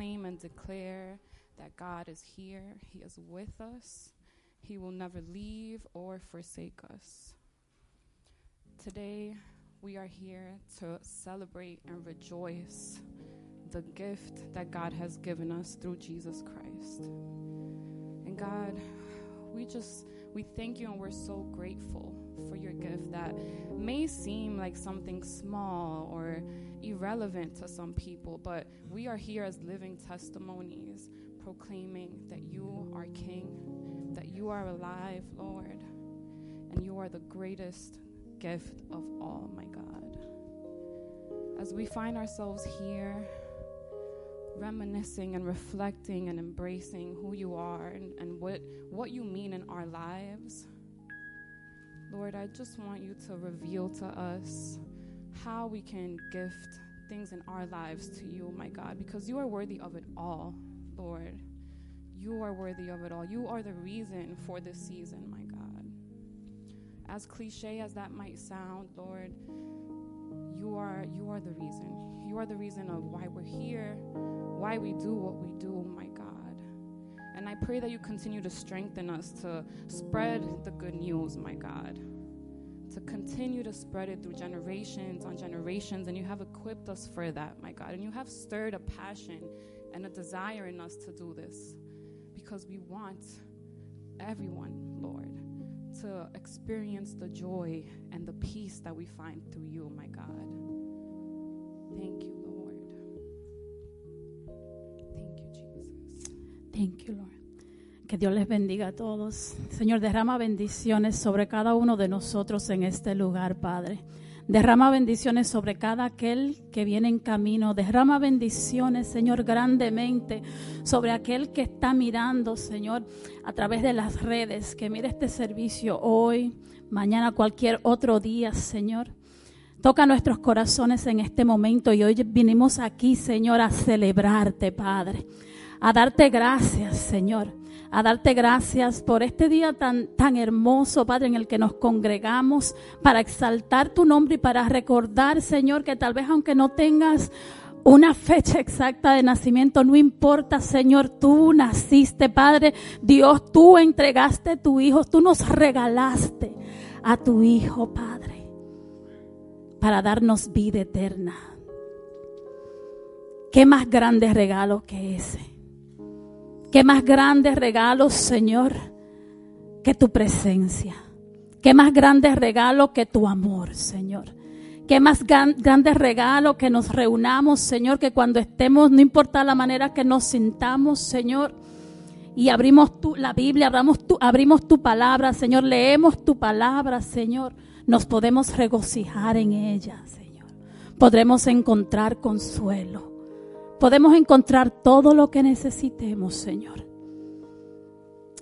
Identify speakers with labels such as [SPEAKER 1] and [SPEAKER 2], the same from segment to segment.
[SPEAKER 1] proclaim and declare that God is here, He is with us, He will never leave or forsake us. Today, we are here to celebrate and rejoice the gift that God has given us through Jesus Christ. And God, we just we thank you and we're so grateful for your gift that may seem like something small or irrelevant to some people, but we are here as living testimonies proclaiming that you are king, that you are alive, Lord, and you are the greatest gift of all, my God. As we find ourselves here, reminiscing and reflecting and embracing who you are and, and what, what you mean in our lives, Lord, I just want you to reveal to us how we can gift things in our lives to you, my God, because you are worthy of it all, Lord. You are worthy of it all. You are the reason for this season, my God. As cliche as that might sound, Lord, you are you are the reason. You are the reason of why we're here, why we do what we do, my God. And I pray that you continue to strengthen us to spread the good news, my God. To continue to spread it through generations on generations. And you have equipped us for that, my God. And you have stirred a passion and a desire in us to do this because we want everyone, Lord, to experience the joy and the peace that we find through you, my God. Thank you, Lord. Thank you, Jesus.
[SPEAKER 2] Thank you, Lord. Que Dios les bendiga a todos. Señor, derrama bendiciones sobre cada uno de nosotros en este lugar, Padre. Derrama bendiciones sobre cada aquel que viene en camino. Derrama bendiciones, Señor, grandemente sobre aquel que está mirando, Señor, a través de las redes, que mire este servicio hoy, mañana, cualquier otro día, Señor. Toca nuestros corazones en este momento y hoy vinimos aquí, Señor, a celebrarte, Padre. A darte gracias, Señor a darte gracias por este día tan, tan hermoso, Padre, en el que nos congregamos para exaltar tu nombre y para recordar, Señor, que tal vez aunque no tengas una fecha exacta de nacimiento, no importa, Señor, tú naciste, Padre, Dios, tú entregaste tu Hijo, tú nos regalaste a tu Hijo, Padre, para darnos vida eterna. ¿Qué más grande regalo que ese? Qué más grandes regalos, Señor, que tu presencia. Qué más grandes regalos que tu amor, Señor. Qué más grandes regalos que nos reunamos, Señor, que cuando estemos, no importa la manera que nos sintamos, Señor, y abrimos tu, la Biblia, abrimos tu palabra, Señor, leemos tu palabra, Señor, nos podemos regocijar en ella, Señor. Podremos encontrar consuelo podemos encontrar todo lo que necesitemos, Señor.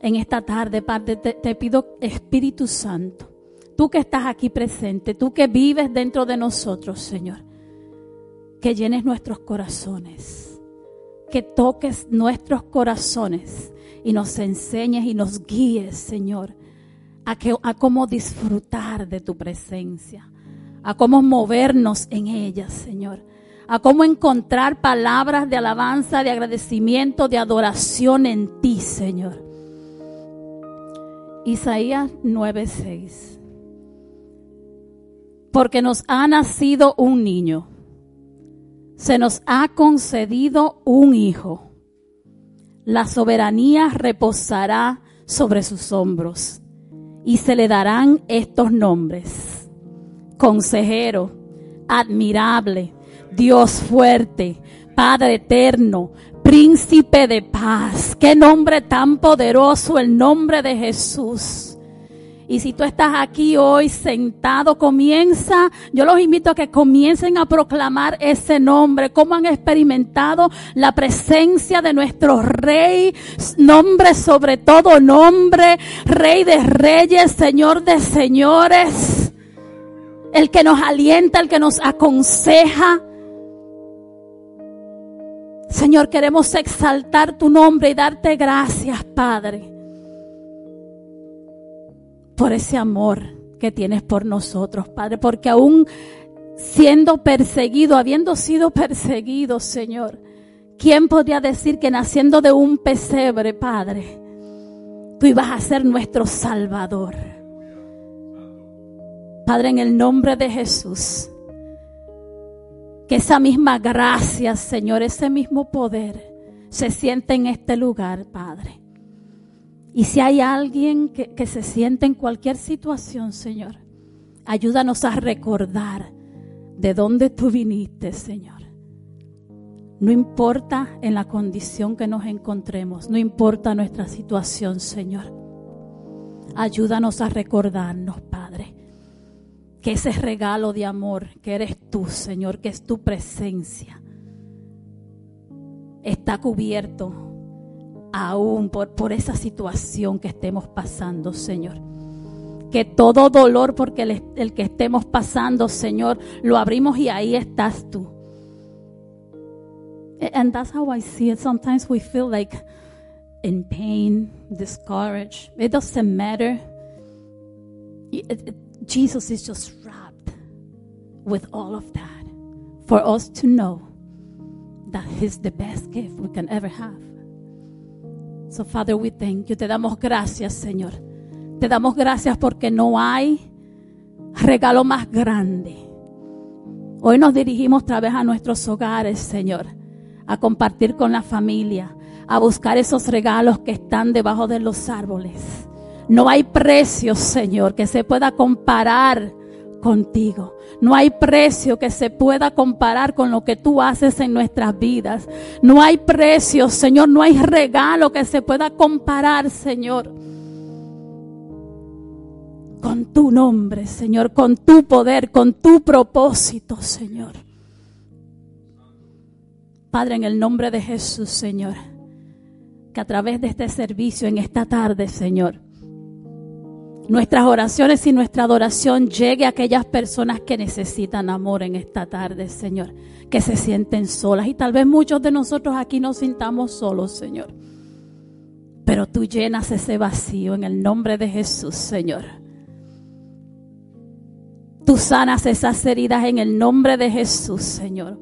[SPEAKER 2] En esta tarde, Padre, te, pido, Espíritu Santo, tú que estás aquí presente, tú que vives dentro de nosotros, Señor, que llenes nuestros corazones, que toques nuestros corazones y nos enseñes y nos guíes, Señor, a, que, a cómo disfrutar de tu presencia, a cómo movernos en ella, Señor a cómo encontrar palabras de alabanza, de agradecimiento, de adoración en ti, Señor. Isaías 9:6. Porque nos ha nacido un niño, se nos ha concedido un hijo. La soberanía reposará sobre sus hombros y se le darán estos nombres. Consejero, admirable, Dios fuerte, Padre eterno, príncipe de paz. Qué nombre tan poderoso el nombre de Jesús. Y si tú estás aquí hoy sentado, comienza, yo los invito a que comiencen a proclamar ese nombre, cómo han experimentado la presencia de nuestro Rey, nombre sobre todo nombre, Rey de reyes, Señor de señores, el que nos alienta, el que nos aconseja, Señor, queremos exaltar tu nombre y darte gracias, Padre. por ese amor que tienes por nosotros, Padre, porque aún siendo perseguido, habiendo sido perseguido, Señor, ¿quién podría decir que naciendo de un pesebre, Padre, tú ibas a ser nuestro Salvador? Padre, en el nombre de Jesús, que esa misma gracia, Señor, ese mismo poder se siente en este lugar, Padre. Y si hay alguien que, se siente en cualquier situación, Señor, ayúdanos a recordar de dónde tú viniste, Señor. No importa en la condición que nos encontremos, no importa nuestra situación, Señor. Ayúdanos a recordarnos, Padre, que ese regalo de amor que eres tú, Señor, que es tu presencia, está cubierto aún por, por esa situación que estemos pasando, Señor que todo dolor porque el, que estemos pasando, Señor, lo abrimos y ahí estás tú. And that's how I see it. Sometimes we feel like in pain, discouraged. It doesn't matter. Jesus is just wrapped with all of that for us to know that He's the best gift we can ever have. So, Father, we thank you. Te damos gracias, Señor te damos gracias porque no hay regalo más grande. Hoy nos dirigimos otra vez a nuestros hogares, Señor, a compartir con la familia, a buscar esos regalos que están debajo de los árboles. No hay precio, Señor, que se pueda comparar contigo. No hay precio que se pueda comparar con lo que tú haces en nuestras vidas. No hay precio, Señor, no hay regalo que se pueda comparar, Señor con tu nombre, Señor, con tu poder, con tu propósito, Señor. Padre, en el nombre de Jesús, Señor, que a través de este servicio en esta tarde, Señor, nuestras oraciones y nuestra adoración llegue a aquellas personas que necesitan amor en esta tarde, Señor, que se sienten solas. Y tal vez muchos de nosotros aquí nos sintamos solos, Señor. Pero tú llenas ese vacío en el nombre de Jesús, Señor. Tú sanas esas heridas en el nombre de Jesús, Señor.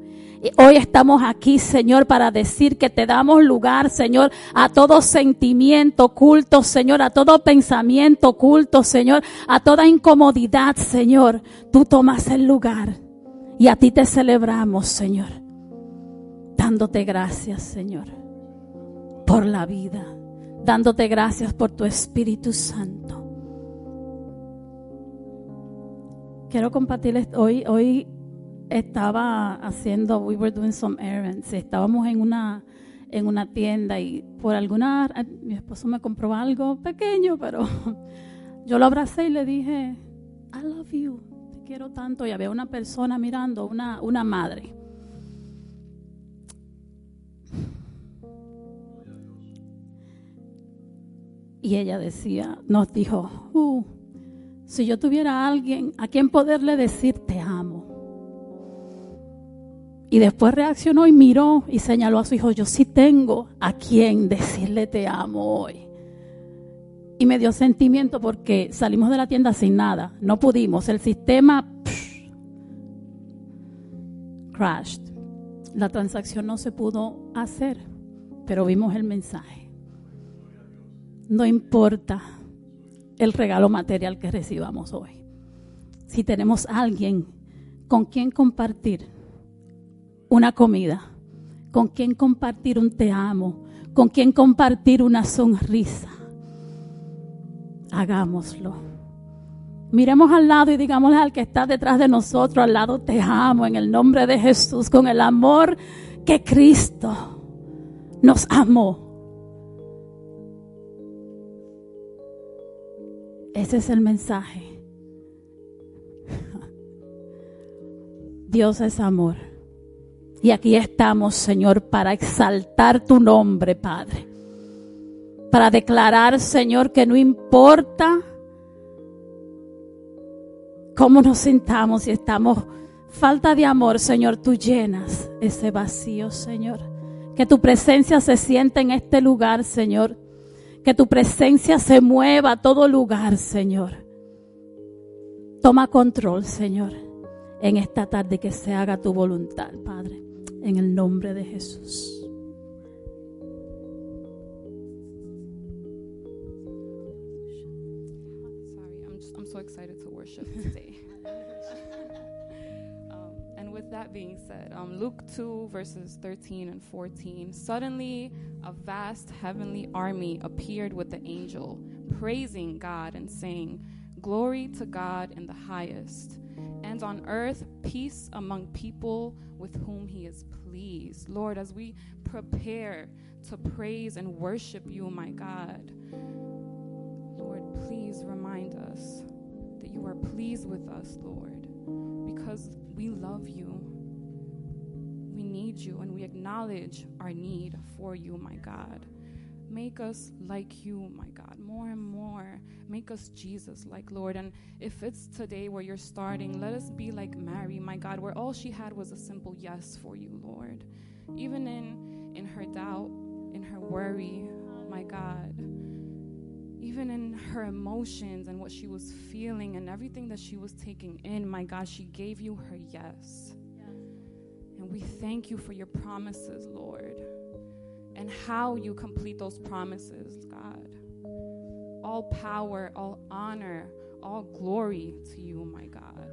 [SPEAKER 2] Hoy estamos aquí, Señor, para decir que te damos lugar, Señor, a todo sentimiento oculto, Señor, a todo pensamiento oculto, Señor, a toda incomodidad, Señor. Tú tomas el lugar y a ti te celebramos, Señor, dándote gracias, Señor, por la vida, dándote gracias por tu Espíritu Santo. quiero compartirles hoy, hoy estaba haciendo, we were doing some errands, estábamos en una, en una tienda y por alguna, mi esposo me compró algo pequeño, pero yo lo abracé y le dije, I love you, te quiero tanto. Y había una persona mirando, una, una madre. Y ella decía, nos dijo, uh, si yo tuviera a alguien a quien poderle decir te amo. Y después reaccionó y miró y señaló a su hijo, yo sí tengo a quien decirle te amo hoy. Y me dio sentimiento porque salimos de la tienda sin nada, no pudimos, el sistema crashed. La transacción no se pudo hacer, pero vimos el mensaje. No importa el regalo material que recibamos hoy. Si tenemos alguien con quien compartir una comida, con quien compartir un te amo, con quien compartir una sonrisa, hagámoslo. Miremos al lado y digámosle al que está detrás de nosotros, al lado te amo en el nombre de Jesús, con el amor que Cristo nos amó Ese es el mensaje. Dios es amor. Y aquí estamos, Señor, para exaltar tu nombre, Padre. Para declarar, Señor, que no importa cómo nos sintamos y estamos falta de amor, Señor, tú llenas ese vacío, Señor. Que tu presencia se sienta en este lugar, Señor. Que tu presencia se mueva a todo lugar, Señor. Toma control, Señor, en esta tarde que se haga tu voluntad, Padre, en el nombre de Jesús.
[SPEAKER 1] Sorry, I'm just I'm so excited to worship today. um, and with that being said, um, Luke 2 verses 13 and 14. Suddenly, a vast heavenly army appeared with the angel, praising God and saying, "Glory to God in the highest, and on earth peace among people with whom He is pleased." Lord, as we prepare to praise and worship You, my God. Lord, please remind us that you are pleased with us, Lord, because we love you. We need you and we acknowledge our need for you, my God. Make us like you, my God, more and more. Make us Jesus like, Lord. And if it's today where you're starting, let us be like Mary, my God, where all she had was a simple yes for you, Lord. Even in in her doubt, in her worry, my God even in her emotions and what she was feeling and everything that she was taking in, my God, she gave you her yes. And we thank you for your promises, Lord, and how you complete those promises, God. All power, all honor, all glory to you, my God.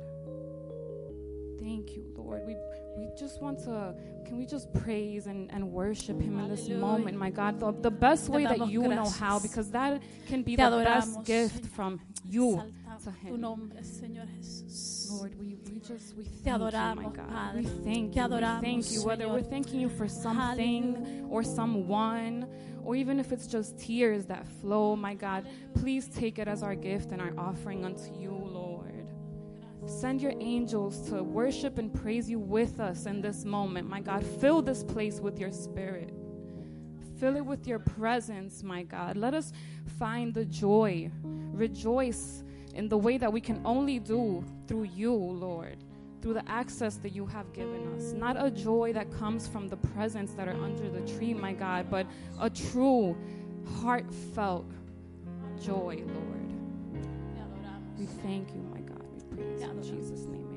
[SPEAKER 1] Thank you, Lord. We we just want to can we just praise and, and worship him in this moment, my God, the, the best way that you know how, because that can be
[SPEAKER 2] Te
[SPEAKER 1] the best gift
[SPEAKER 2] Señor.
[SPEAKER 1] from you
[SPEAKER 2] Exaltamos tu nombre, Señor Jesús.
[SPEAKER 1] Lord, we, we just we
[SPEAKER 2] Te
[SPEAKER 1] thank you, my God.
[SPEAKER 2] Padre.
[SPEAKER 1] We thank
[SPEAKER 2] Te
[SPEAKER 1] you. We thank you. Whether
[SPEAKER 2] Señor.
[SPEAKER 1] we're thanking you for something or someone, or even if it's just tears that flow, my God, please take it as our gift and our offering unto you, Lord. Send your angels to worship and praise you with us in this moment, my God. Fill this place with your spirit. Fill it with your presence, my God. Let us find the joy, rejoice in the way that we can only do through you, Lord, through the access that you have given us. Not a joy that comes from the presents that are under the tree, my God, but a true, heartfelt joy, Lord. We thank you, my God. We praise you in Jesus' name.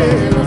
[SPEAKER 3] El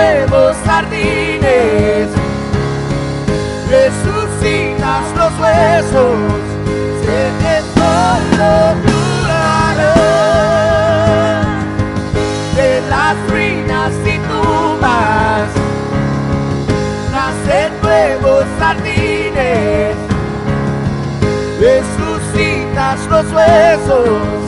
[SPEAKER 3] nuevos jardines, resucitas los huesos, se te de las ruinas y tumbas, nacen nuevos jardines, resucitas los huesos.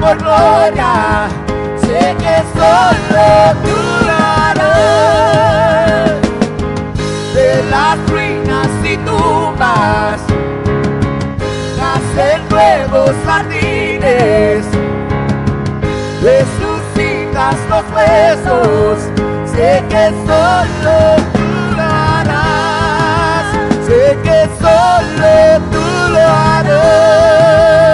[SPEAKER 3] por gloria, sé que solo tú. De las ruinas y tumbas, nacen nuevos jardines, resucitas los huesos, sé que solo tú sé que solo tú lo harás.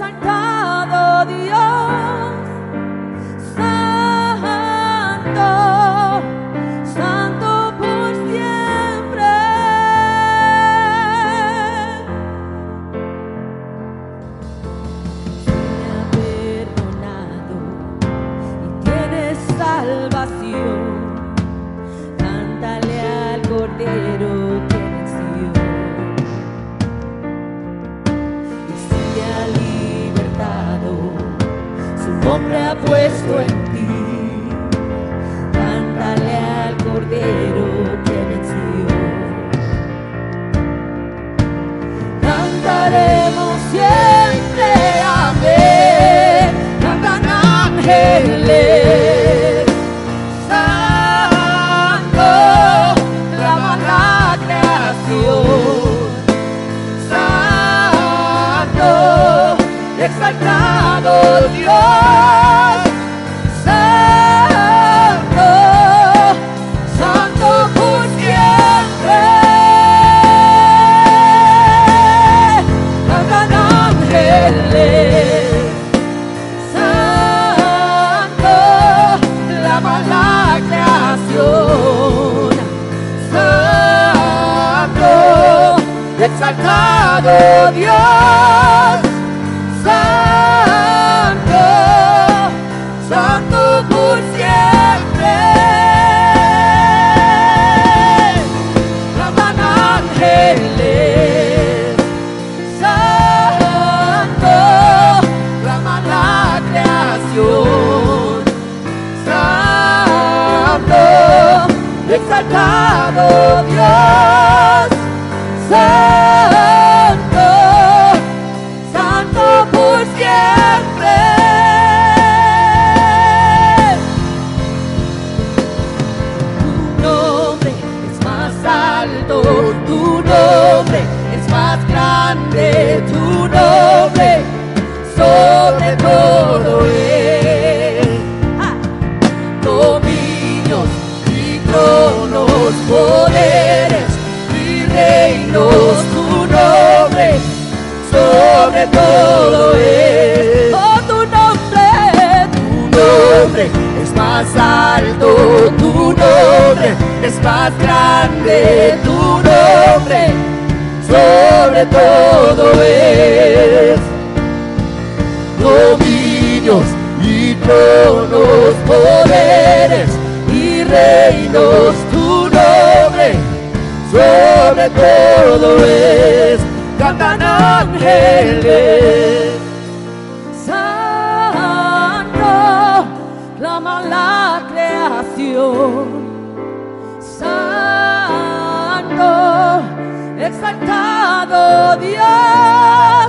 [SPEAKER 4] on God. puesto exaltado Dios. Santo, Santo por siempre. Claman ángeles. Santo, clama la creación. Santo, exaltado Dios. Santo, sobre todo es. Oh, tu nombre, tu nombre es más alto, tu nombre es más grande, tu nombre sobre todo es. Dominios y tronos, poderes y reinos, tu nombre sobre todo es. Cantan ángeles. Santo, clama la creación. Santo, exaltado Dios.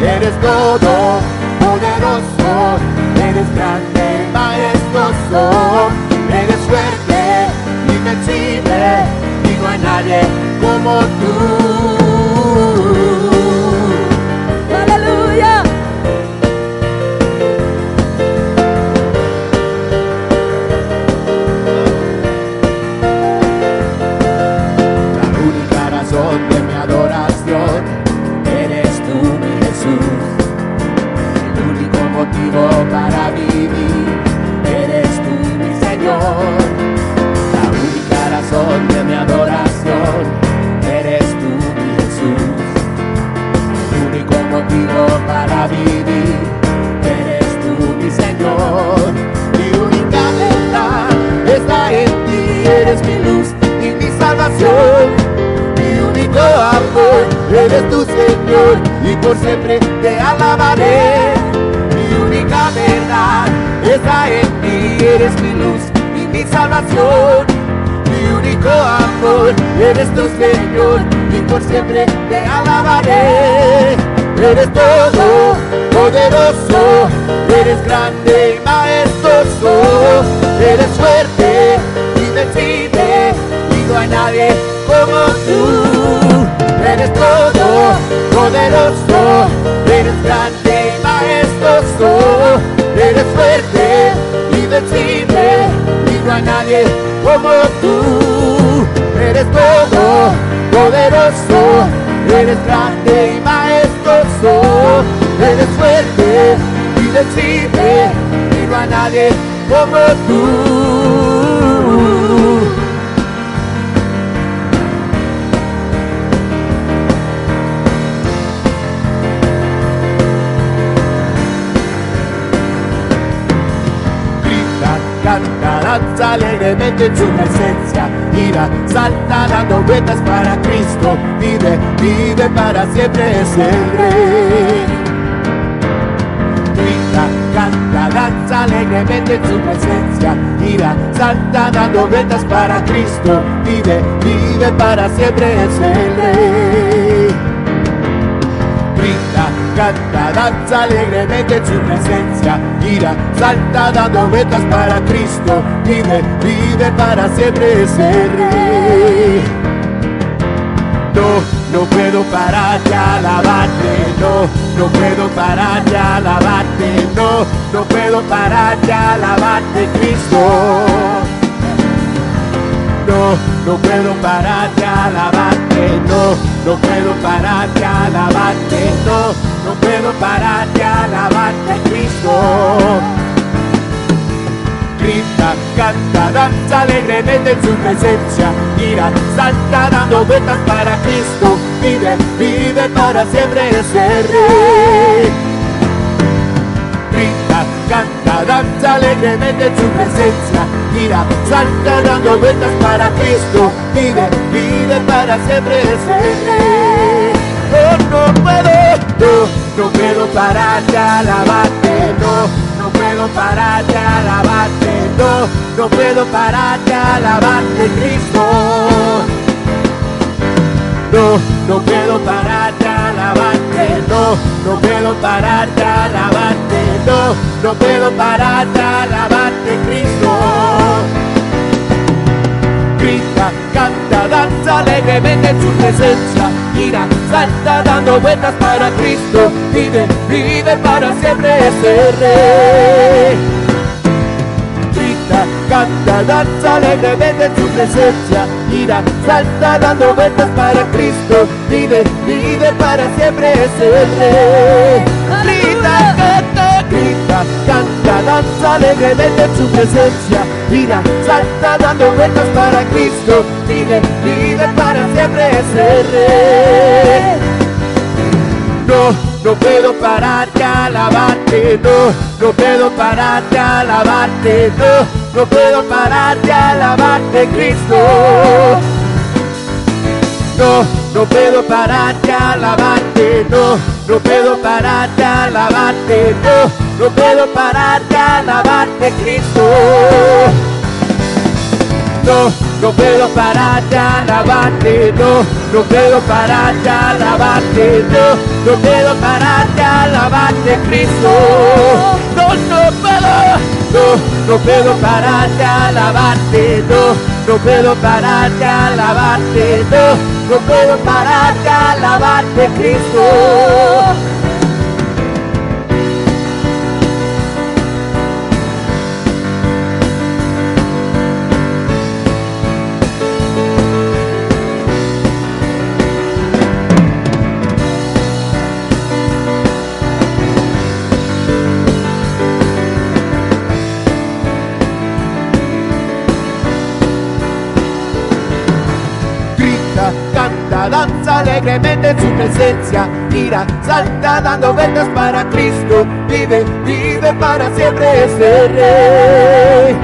[SPEAKER 3] Eres todo poderoso, eres grande majestuoso, eres fuerte, invencible y no hay nadie como tú. Vivir eres tú, mi Señor. Mi única verdad está en ti, eres mi luz y mi salvación. Mi único amor, eres tu Señor y por siempre te alabaré. Mi única verdad está en ti, eres mi luz y mi salvación. Mi único amor, eres tu Señor y por siempre te alabaré. Eres todo poderoso, eres grande y majestuoso, eres fuerte, invencible y no hay nadie como tú. Eres todo poderoso, eres grande y majestuoso, eres fuerte, invencible y no hay nadie como tú. Eres todo poderoso, eres grande y eres fuerte, y no hay nadie como tú. grita, canta, danza alegremente en su presencia, gira, salta dando vueltas para Cristo, vive, vive para siempre es el Rey. Grita, canta, danza alegremente en su presencia, gira, salta dando vueltas para Cristo, vive, vive para siempre es el grita, canta, danza alegremente en su presencia, gira, salta dando vueltas para Cristo, vive, vive para siempre ese rey. No puedo parar de alabarte, no, no puedo parar de alabarte, no, no puedo parar de alabarte, Cristo. No, no puedo parar de alabarte, no, no puedo parar de alabarte, no, no puedo parar de alabarte, Cristo. Grita, canta, danza alegremente en su presencia, gira, salta dando vueltas para Cristo, vive, vive para siempre ese rey. Grita, canta, danza alegremente en su presencia, gira, salta dando vueltas para Cristo, vive, vive para siempre ese rey. Oh, no puedo, no, no puedo parar de alabarte, no, no puedo parar de alabarte, no, no puedo parar de alabarte, Cristo. No, no puedo parar de alabarte, no, no puedo parar de alabarte, no, no puedo parar de alabarte, Cristo. Grita, canta, danza alegremente en su presencia, gira, salta dando vueltas para Cristo, vive, vive para siempre ese rey grita, canta, danza alegremente en su presencia, gira, salta dando vueltas para Cristo, vive, vive para siempre es el rey. Grita, canta, grita, canta, danza alegremente en su presencia, gira, salta dando vueltas para Cristo, vive, vive para siempre es el rey. No, no puedo parar de alabarte, no, no puedo parar de alabarte, no, no puedo parar de alabarte, Cristo. No, no puedo parar de alabarte, no, no puedo parar de alabarte, no, no puedo parar de alabarte, Cristo. No, no puedo parar de alabarte, no, no puedo parar de alabarte, no, no puedo parar de alabarte, Cristo. No, no puedo, no, no puedo parar de alabarte, no, no puedo parar de alabarte, no, no puedo parar de alabarte, Cristo. Danza alegremente en su presencia, gira, salta dando vueltas para Cristo, vive, vive para siempre ese rey.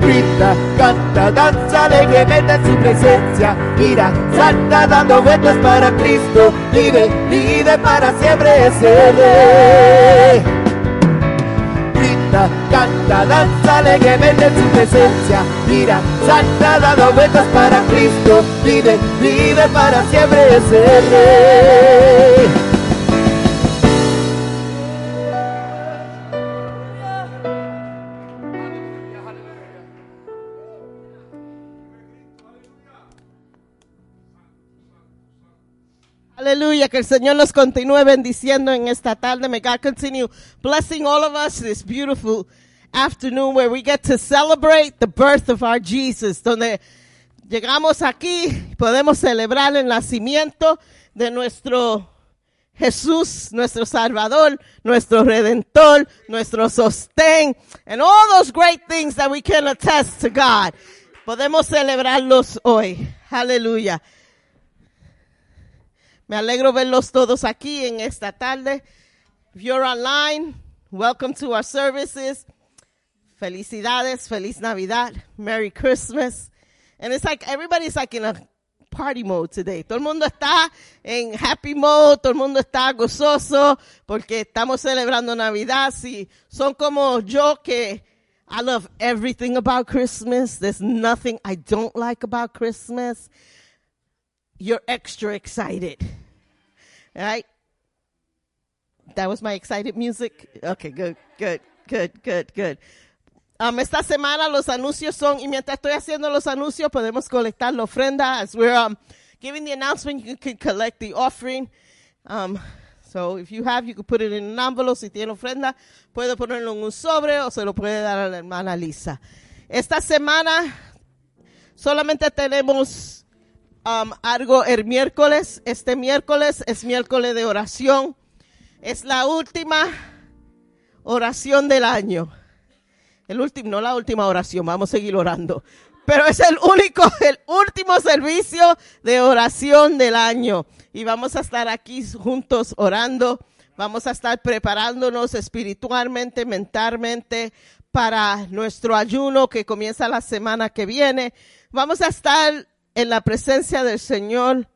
[SPEAKER 3] Grita, canta, danza alegremente en su presencia, gira, salta dando vueltas para Cristo, vive, vive para siempre ese rey grita, canta, danza alegremente en su presencia, mira, salta, dando vueltas para Cristo, vive, vive para siempre ese rey.
[SPEAKER 5] Aleluya, que el Señor nos continúe bendiciendo en esta tarde. May God continue blessing all of us this beautiful afternoon where we get to celebrate the birth of our Jesus, donde llegamos aquí podemos celebrar el nacimiento de nuestro Jesús, nuestro Salvador, nuestro Redentor, nuestro sostén, and all those great things that we can attest to God. Podemos celebrarlos hoy. Aleluya. Me alegro verlos todos aquí en esta tarde. If you're online, welcome to our services. Felicidades, feliz Navidad, Merry Christmas. And it's like everybody's like in a party mode today. Todo el mundo está en happy mode, todo el mundo está gozoso porque estamos celebrando Navidad. Si son como yo que I love everything about Christmas. There's nothing I don't like about Christmas you're extra excited. Right? That was my excited music. Okay, good, good, good, good, good. Um, esta semana los anuncios son, y mientras estoy haciendo los anuncios, podemos colectar la ofrenda. As we're um, giving the announcement, you can collect the offering. Um, so if you have, you can put it in an envelope. Si tiene ofrenda, puede ponerlo en un sobre o se lo puede dar a la hermana Lisa. Esta semana solamente tenemos um, algo el miércoles. Este miércoles es miércoles de oración. Es la última oración del año. El último, no la última oración, vamos a seguir orando. Pero es el único, el último servicio de oración del año. Y vamos a estar aquí juntos orando. Vamos a estar preparándonos espiritualmente, mentalmente para nuestro ayuno que comienza la semana que viene. Vamos a estar en la presencia del Señor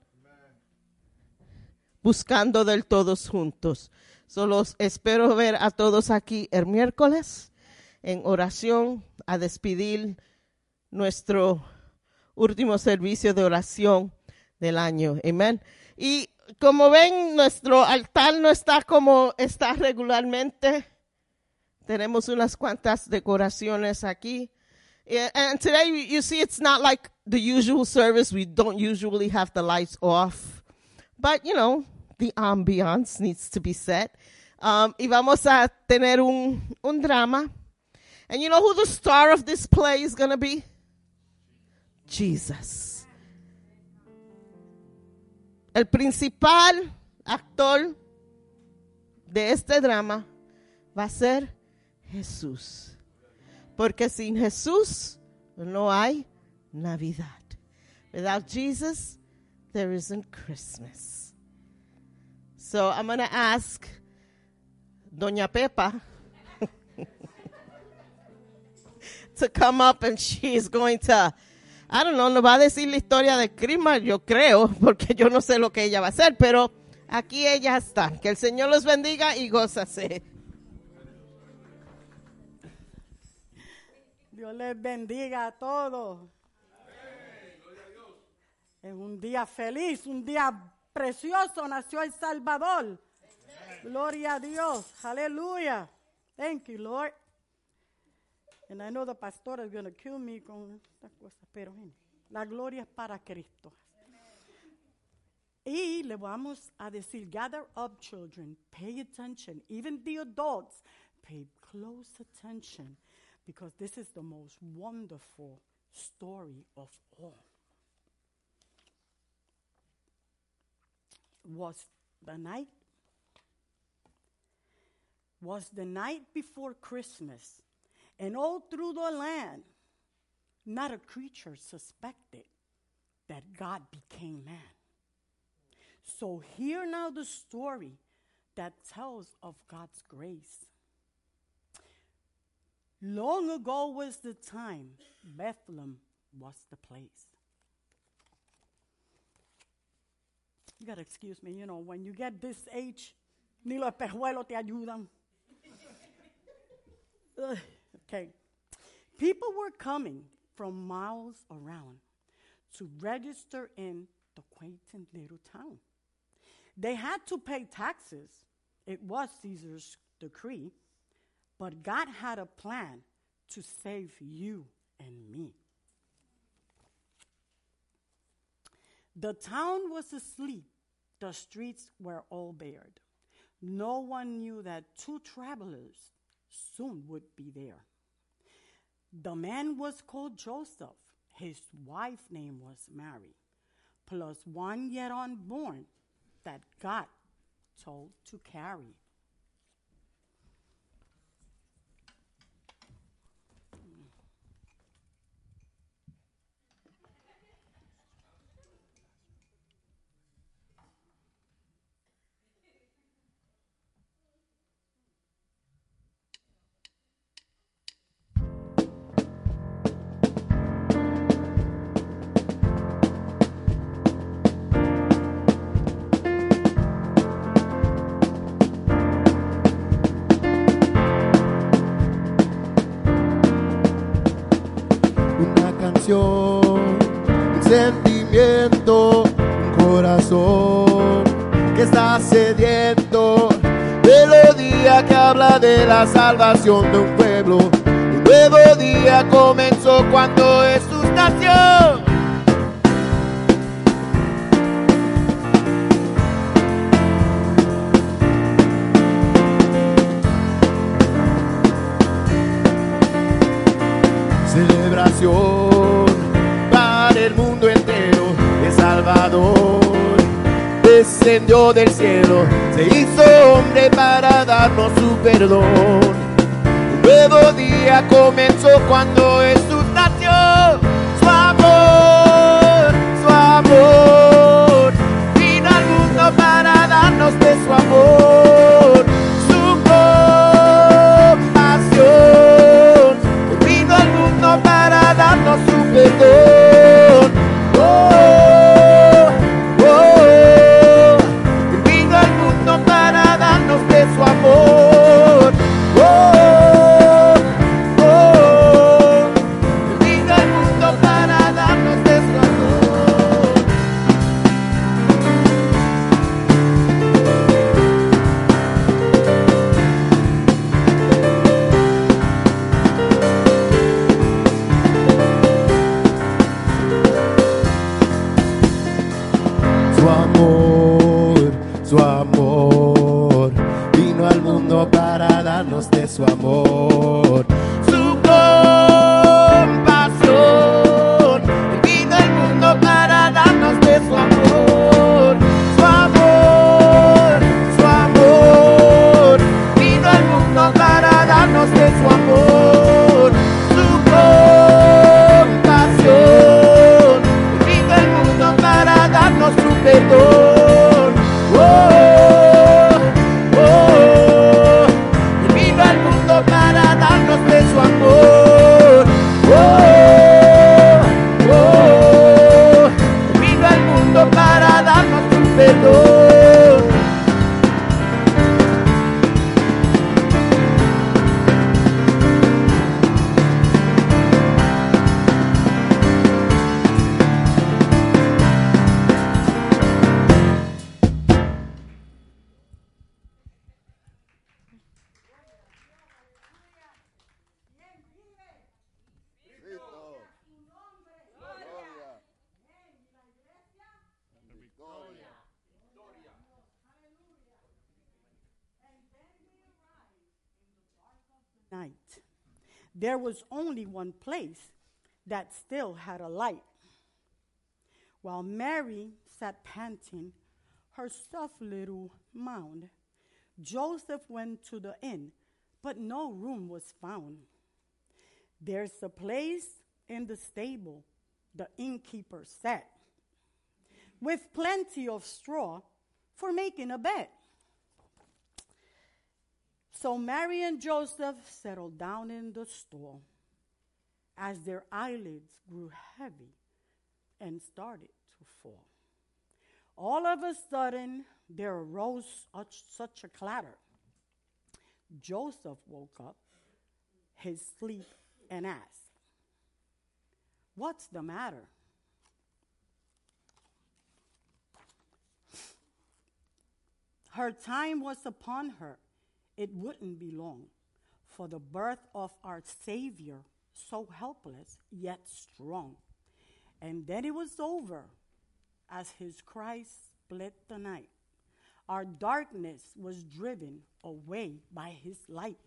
[SPEAKER 5] buscando del todos juntos. Solo espero ver a todos aquí el miércoles en oración a despedir nuestro último servicio de oración del año. Amén. Y como ven, nuestro altar no está como está regularmente. Tenemos unas cuantas decoraciones aquí. Yeah, and today you see it's not like the usual service. We don't usually have the lights off. But, you know, the ambiance needs to be set. Um, y vamos a tener un, un drama. And you know who the star of this play is going to be? Jesus. El principal actor de este drama va a ser Jesús. Porque sin Jesús no hay Navidad. Without Jesus, there isn't Christmas. So I'm going to ask Doña Pepa to come up and she is going to, I don't know, nos va a decir la historia de Christmas, yo creo, porque yo no sé lo que ella va a hacer, pero aquí ella está. Que el Señor los bendiga y gózase.
[SPEAKER 6] Dios les bendiga a todos. Es un día feliz, un día precioso. Nació el Salvador. Gloria a Dios. Aleluya. Thank you, Lord. And I know the pastor is going to kill me con esta cosa, pero la gloria es para Cristo. Y le vamos a decir, gather up children, pay attention, even the adults, pay close attention, because this is the most wonderful story of all. Was the night was the night before Christmas, and all through the land, not a creature suspected that God became man. So, hear now the story that tells of God's grace. Long ago was the time, Bethlehem was the place. You gotta excuse me, you know, when you get this age, ni los espejuelos te ayudan. Okay. People were coming from miles around to register in the quaint little town. They had to pay taxes. It was Caesar's decree. But God had a plan to save you and me. The town was asleep. The streets were all bared. No one knew that two travelers soon would be there. The man was called Joseph. His wife's name was Mary, plus one yet unborn that God told to carry.
[SPEAKER 3] La salvación de un pueblo. Un nuevo día comenzó cuando Jesús nació. Descendió del cielo, se hizo hombre para darnos su perdón. Un nuevo día comenzó cuando Jesús nació. Su amor, su amor, vino al mundo para darnos de su amor.
[SPEAKER 6] Night. There was only one place that still had a light. While Mary sat panting, her stuffed little mound, Joseph went to the inn, but no room was found. There's a place in the stable, the innkeeper said, with plenty of straw for making a bed. So Mary and Joseph settled down in the stall as their eyelids grew heavy and started to fall. All of a sudden, there arose such, a clatter. Joseph woke up his sleep and asked, What's the matter? Her time was upon her. It wouldn't be long for the birth of our Savior, so helpless yet strong. And then it was over as his Christ split the night. Our darkness was driven away by his light.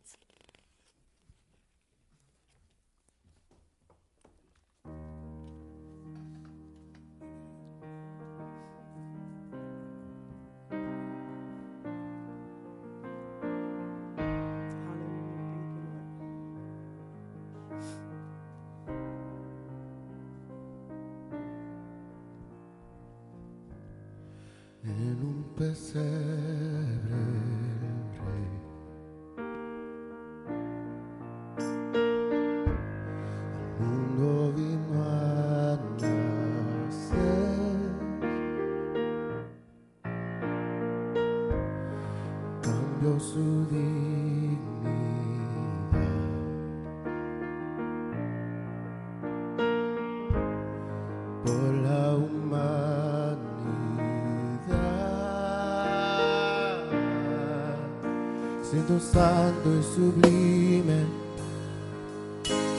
[SPEAKER 3] Santo y sublime,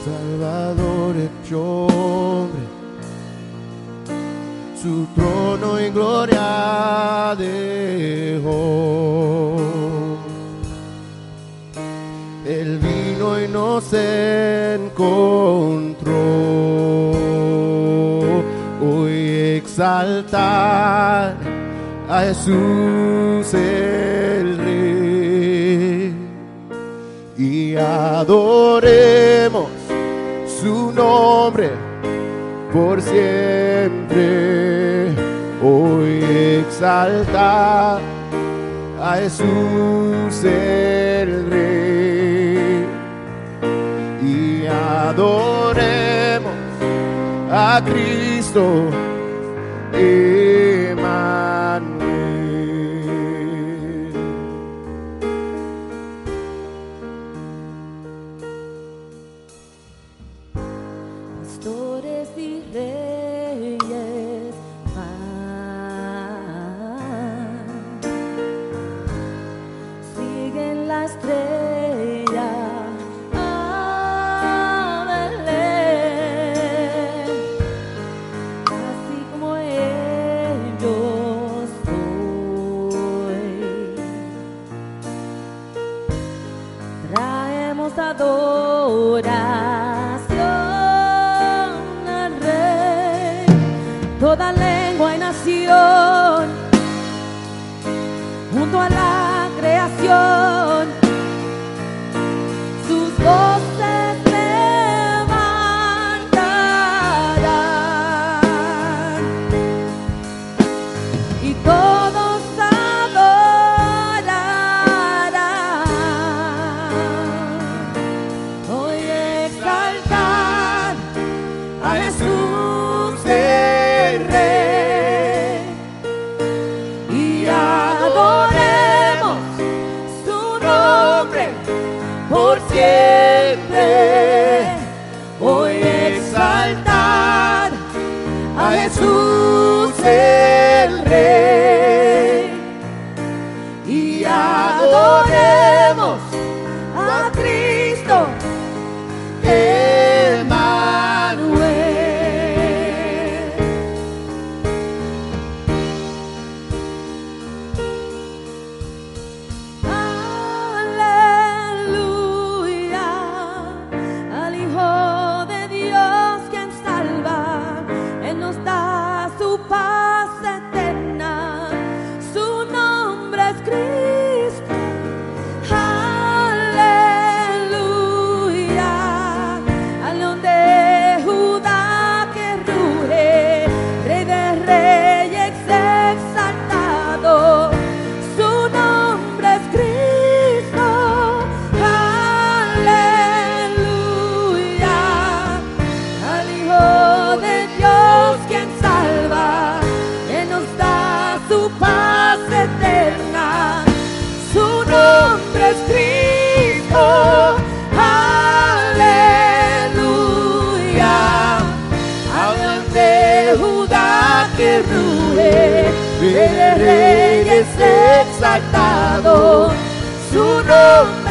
[SPEAKER 3] Salvador hecho hombre, su trono y gloria dejó. Él vino y nos encontró. Hoy exaltar a Jesús adoremos su nombre por siempre. Hoy exaltar a Jesús el Rey y adoremos a Cristo.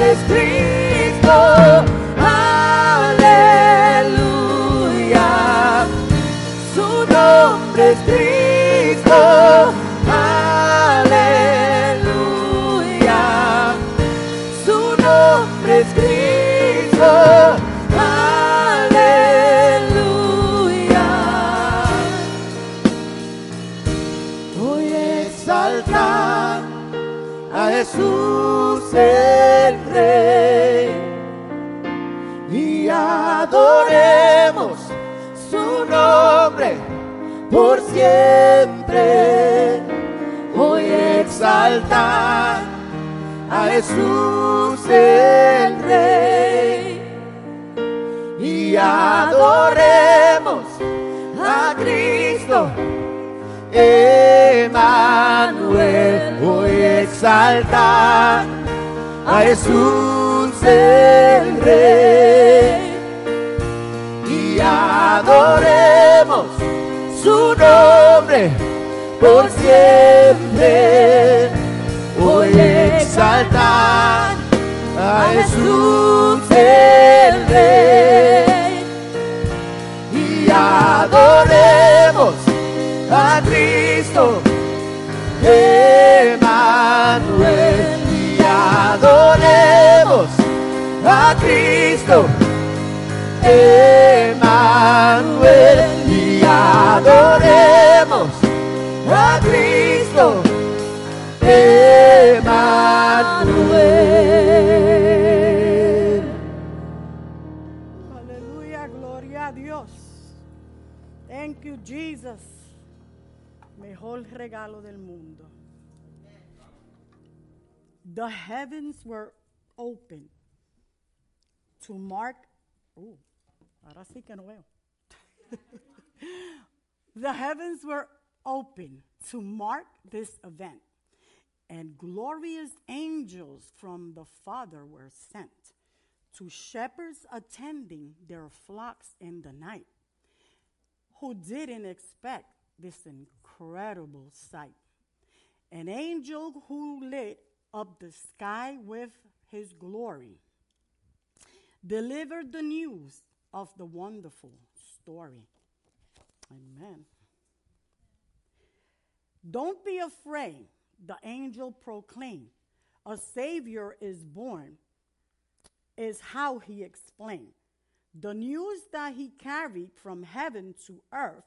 [SPEAKER 2] Nombre es
[SPEAKER 3] a Jesús el Rey y adoremos su nombre por siempre. Voy a exaltar a Jesús el Rey y adoremos a Cristo. Emanuel, voy a exaltar a Jesús el Rey y adoremos su nombre por siempre. Voy a exaltar a Jesús el Rey y adoremos a Cristo Emanuel y adoremos a Cristo Emanuel y adoremos a Cristo Emanuel
[SPEAKER 6] Aleluya, gloria a Dios. Thank you, Jesus. Mejor regalo del mundo. The heavens were open to mark. Uh, ahora sí que no veo. the heavens were open to mark this event, and glorious angels from the Father were sent to shepherds attending their flocks in the night, who didn't expect this incredible sight. An angel who lit up the sky with his glory delivered the news of the wonderful story. Amen. Don't be afraid, the angel proclaimed. A Savior is born, is how he explained. The news that he carried from heaven to earth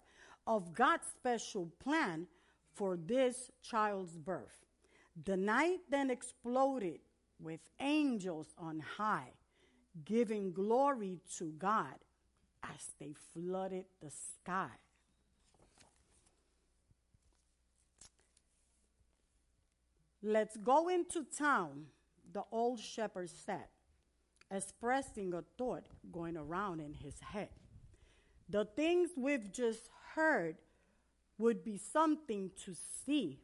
[SPEAKER 6] of God's special plan for this child's birth. The night then exploded with angels on high, giving glory to God as they flooded the sky. Let's go into town, the old shepherd said, expressing a thought going around in his head. The things we've just heard would be something to see.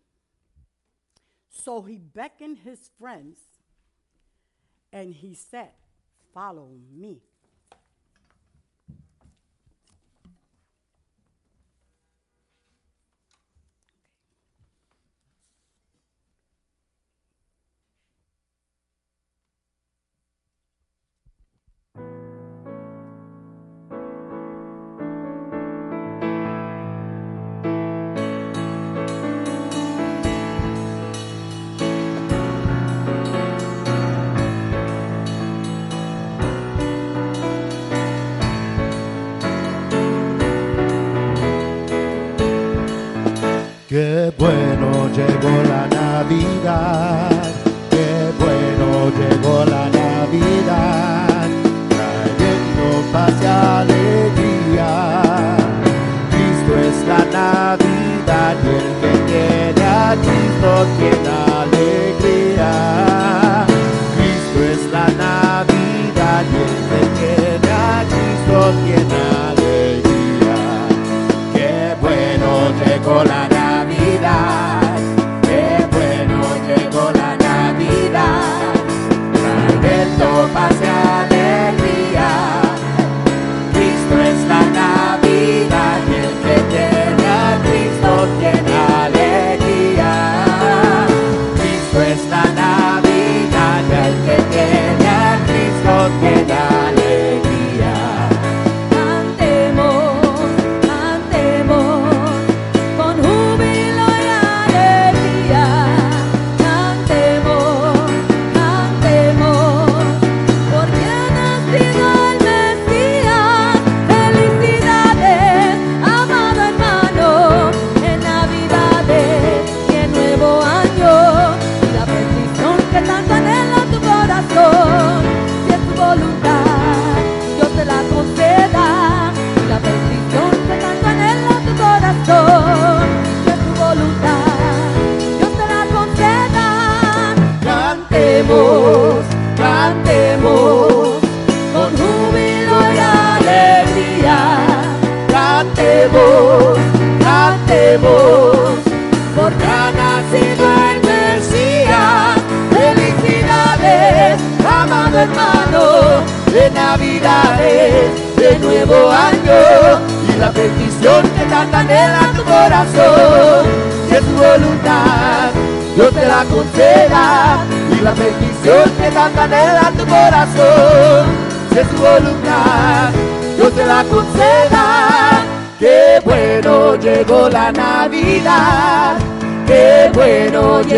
[SPEAKER 6] So he beckoned his friends and he said, Follow me.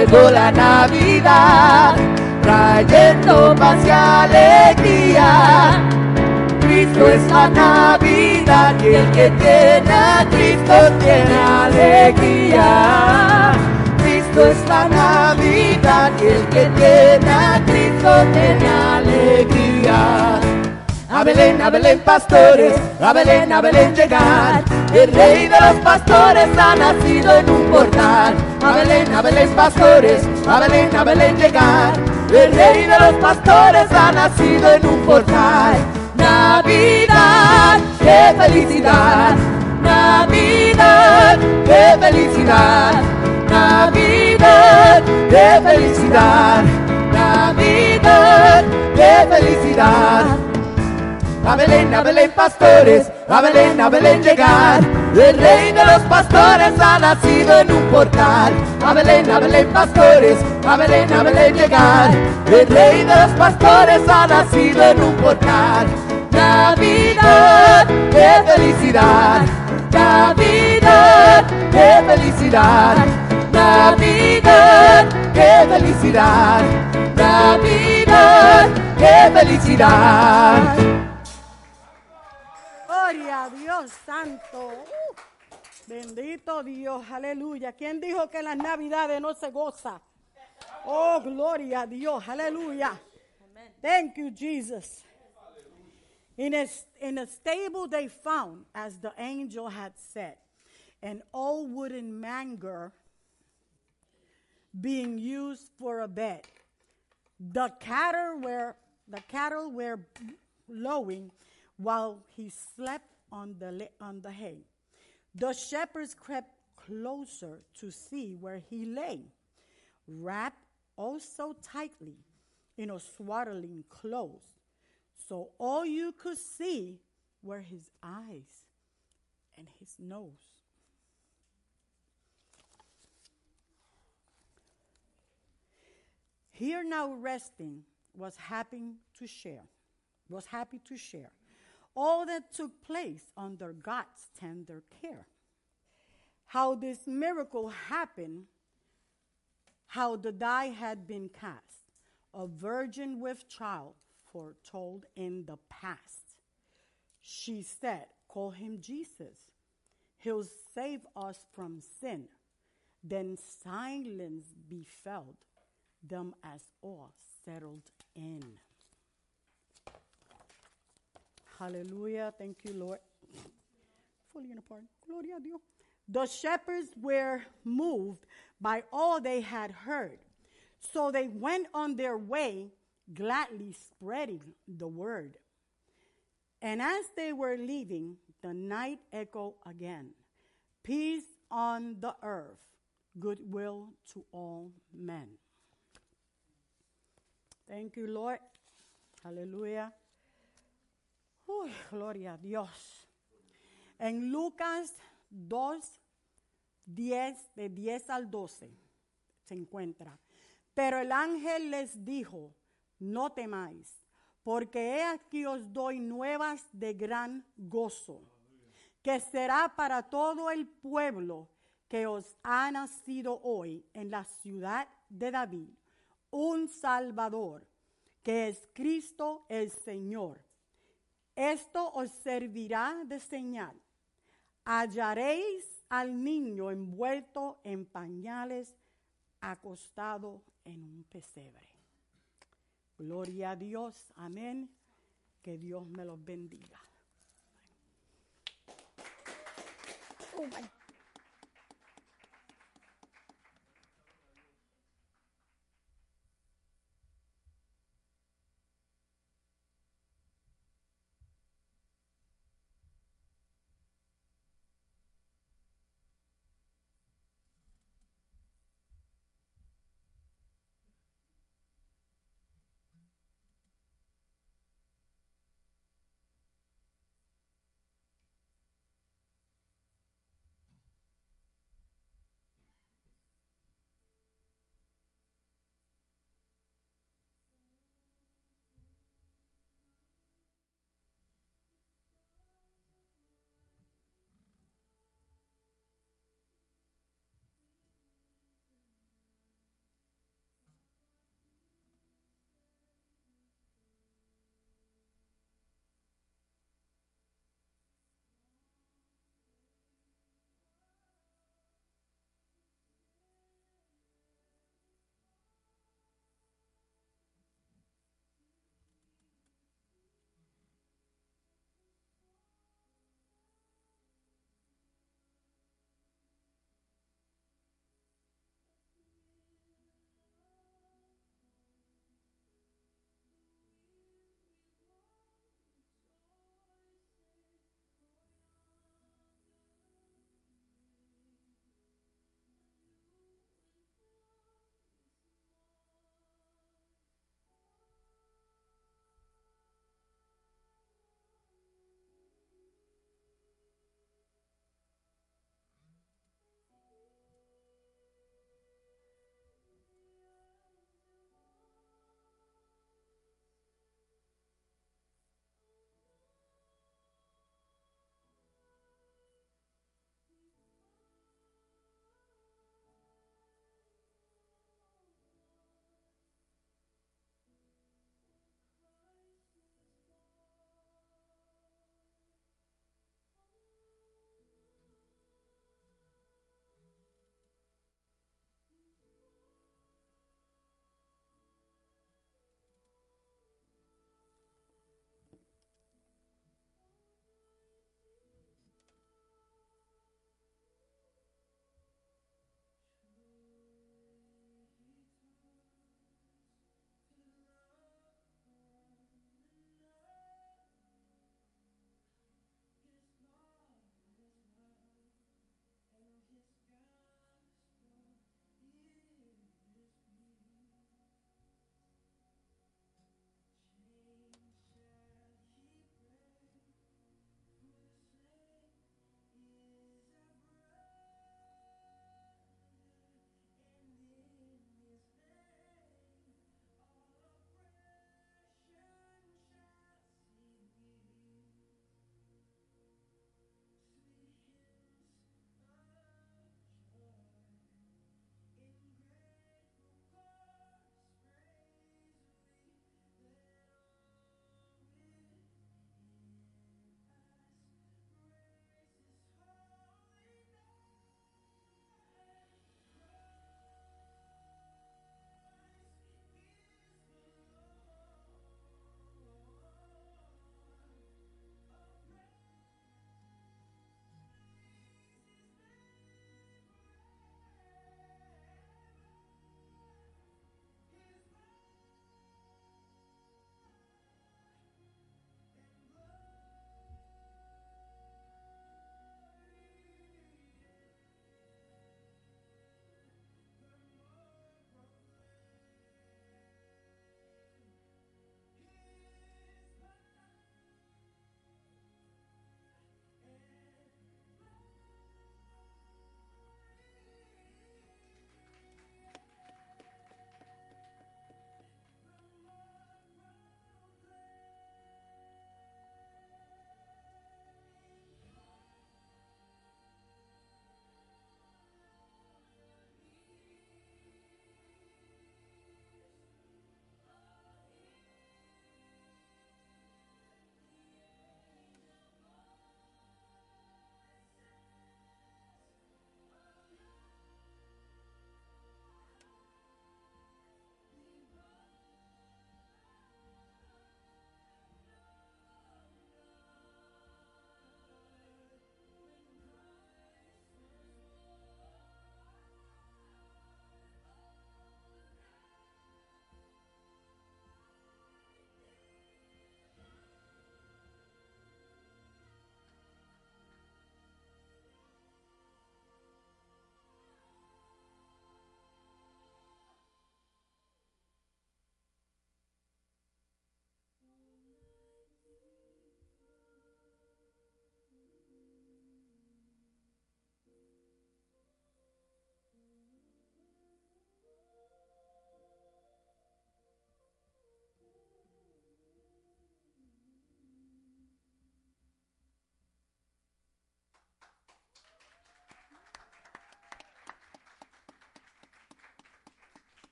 [SPEAKER 3] Llegó la Navidad, trayendo paz y alegría. Cristo es la Navidad y el que tiene Cristo tiene alegría. Cristo es la Navidad y el que tiene Cristo tiene alegría. A Belén, a Belén, pastores, a Belén, a Belén llegar. El rey de los pastores ha nacido en un portal. A Belén, a Belén, pastores, a Belén, a Belén llegar. El rey de los pastores ha nacido en un portal. Navidad, qué felicidad. Navidad, qué felicidad. Navidad, qué felicidad. Navidad, qué felicidad. A Belén, a Belén, pastores, a Belén, a Belén llegar. El rey de los pastores ha nacido en un portal. A Belén, a Belén, pastores, a Belén, a Belén llegar. El rey de los pastores ha nacido en un portal. Navidad, qué felicidad. Navidad, qué felicidad. Navidad, qué felicidad. Navidad, qué felicidad.
[SPEAKER 6] Gloria a Dios santo. Uh, bendito Dios, aleluya. ¿Quién dijo que las navidades no se goza? Oh, gloria a Dios, aleluya. Thank you, Jesus. In a, in a stable they found, as the angel had said, an old wooden manger being used for a bed. The cattle were the cattle were lowing while he slept on the on the hay. The shepherds crept closer to see where he lay, wrapped also tightly in a swaddling clothes, so all you could see were his eyes and his nose. Here now resting was happy to share, was happy to share all that took place under God's tender care. How this miracle happened, how the die had been cast, a virgin with child foretold in the past. She said, Call him Jesus. He'll save us from sin. Then silence befell them as all settled in. Hallelujah. Thank you, Lord. Fully in a. Gloria a Dios. The shepherds were moved by all they had heard. So they went on their way, gladly spreading the word. And as they were leaving, the night echoed again Peace on the earth, goodwill to all men. Thank you, Lord. Aleluya. Gloria a Dios. En Lucas 2, 10, de 10 al 12 se encuentra. Pero el ángel les dijo, no temáis, porque he aquí os doy nuevas de gran gozo, que será para todo el pueblo que os ha nacido hoy en la ciudad de David un Salvador, que es Cristo el Señor. Esto os servirá de señal. Hallaréis al niño envuelto en pañales, acostado en un pesebre. Gloria a Dios, amén. Que Dios me los bendiga. Oh my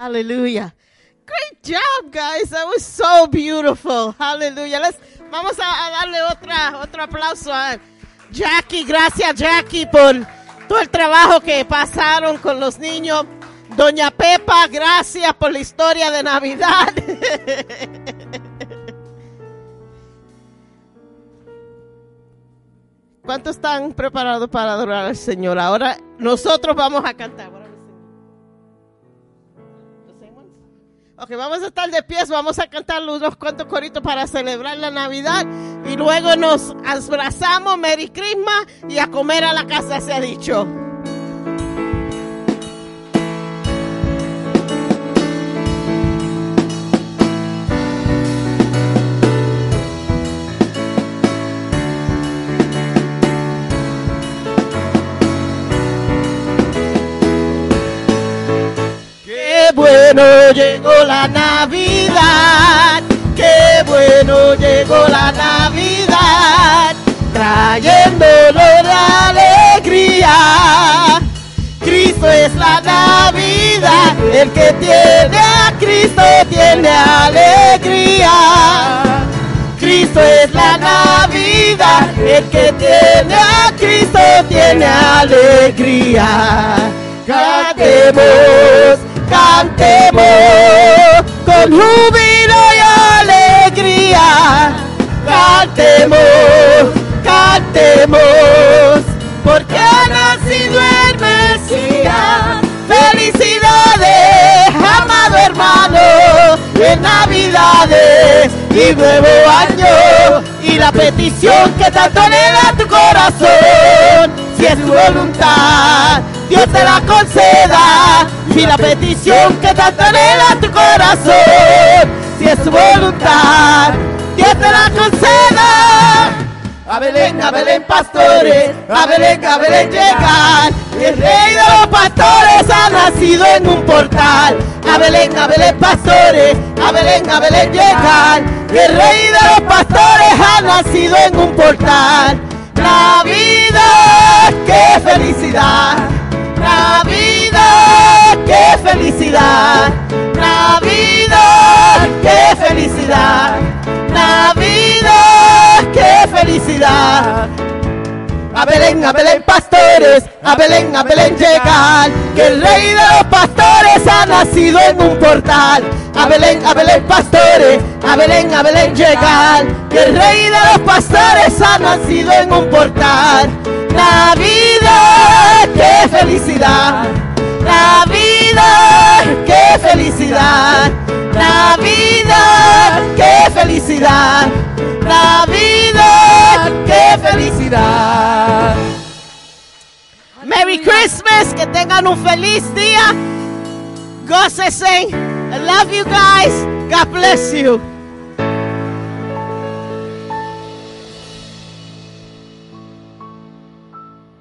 [SPEAKER 5] Hallelujah. Great job, guys. That was so beautiful. Hallelujah. Let's, vamos a, a darle otra, otro aplauso a Jackie. Gracias, Jackie, por todo el trabajo que pasaron con los niños. Doña Pepa, gracias por la historia de Navidad. ¿Cuántos están preparados para adorar al Señor? Ahora nosotros vamos a cantar. Ok, vamos a estar de pies, vamos a cantar unos cuantos coritos para celebrar la Navidad y luego nos abrazamos, Merry Christmas y a comer a la casa se ha dicho. Bueno llegó la Navidad, qué bueno llegó la Navidad, trayéndonos la alegría. Cristo es la Navidad, el que tiene a Cristo tiene alegría. Cristo es la Navidad, el que tiene a Cristo tiene alegría. Cantemos, cantemos con júbilo y alegría. Cantemos, cantemos, porque ha nacido el Mesías. Felicidades, amado hermano, en Navidades y nuevo año. Y la petición que tanto anhela tu corazón, si es tu voluntad, Dios te la conceda. Si la petición que tanto anhela tu corazón, si es tu voluntad, Dios te la conceda. A Belén, a Belén, pastores, a Belén, a Belén llegar. El rey de los pastores ha nacido en un portal. A Belén, a Belén, pastores, a Belén, a Belén llegar. El rey de los pastores ha nacido en un portal. Navidad, qué felicidad. Navidad, qué felicidad. Navidad, qué felicidad. Navidad, qué felicidad. A Belén, a Belén, pastores, a Belén, a Belén llegar, que el rey de los pastores ha nacido en un portal. A Belén, a Belén, pastores, a Belén, a Belén llegar, que el rey de los pastores ha nacido en un portal. Navidad, qué felicidad. Navidad, qué felicidad. Navidad, qué felicidad. Navidad, qué felicidad. Merry Christmas, que tengan un feliz día. Gócesen. I love you guys. God bless you.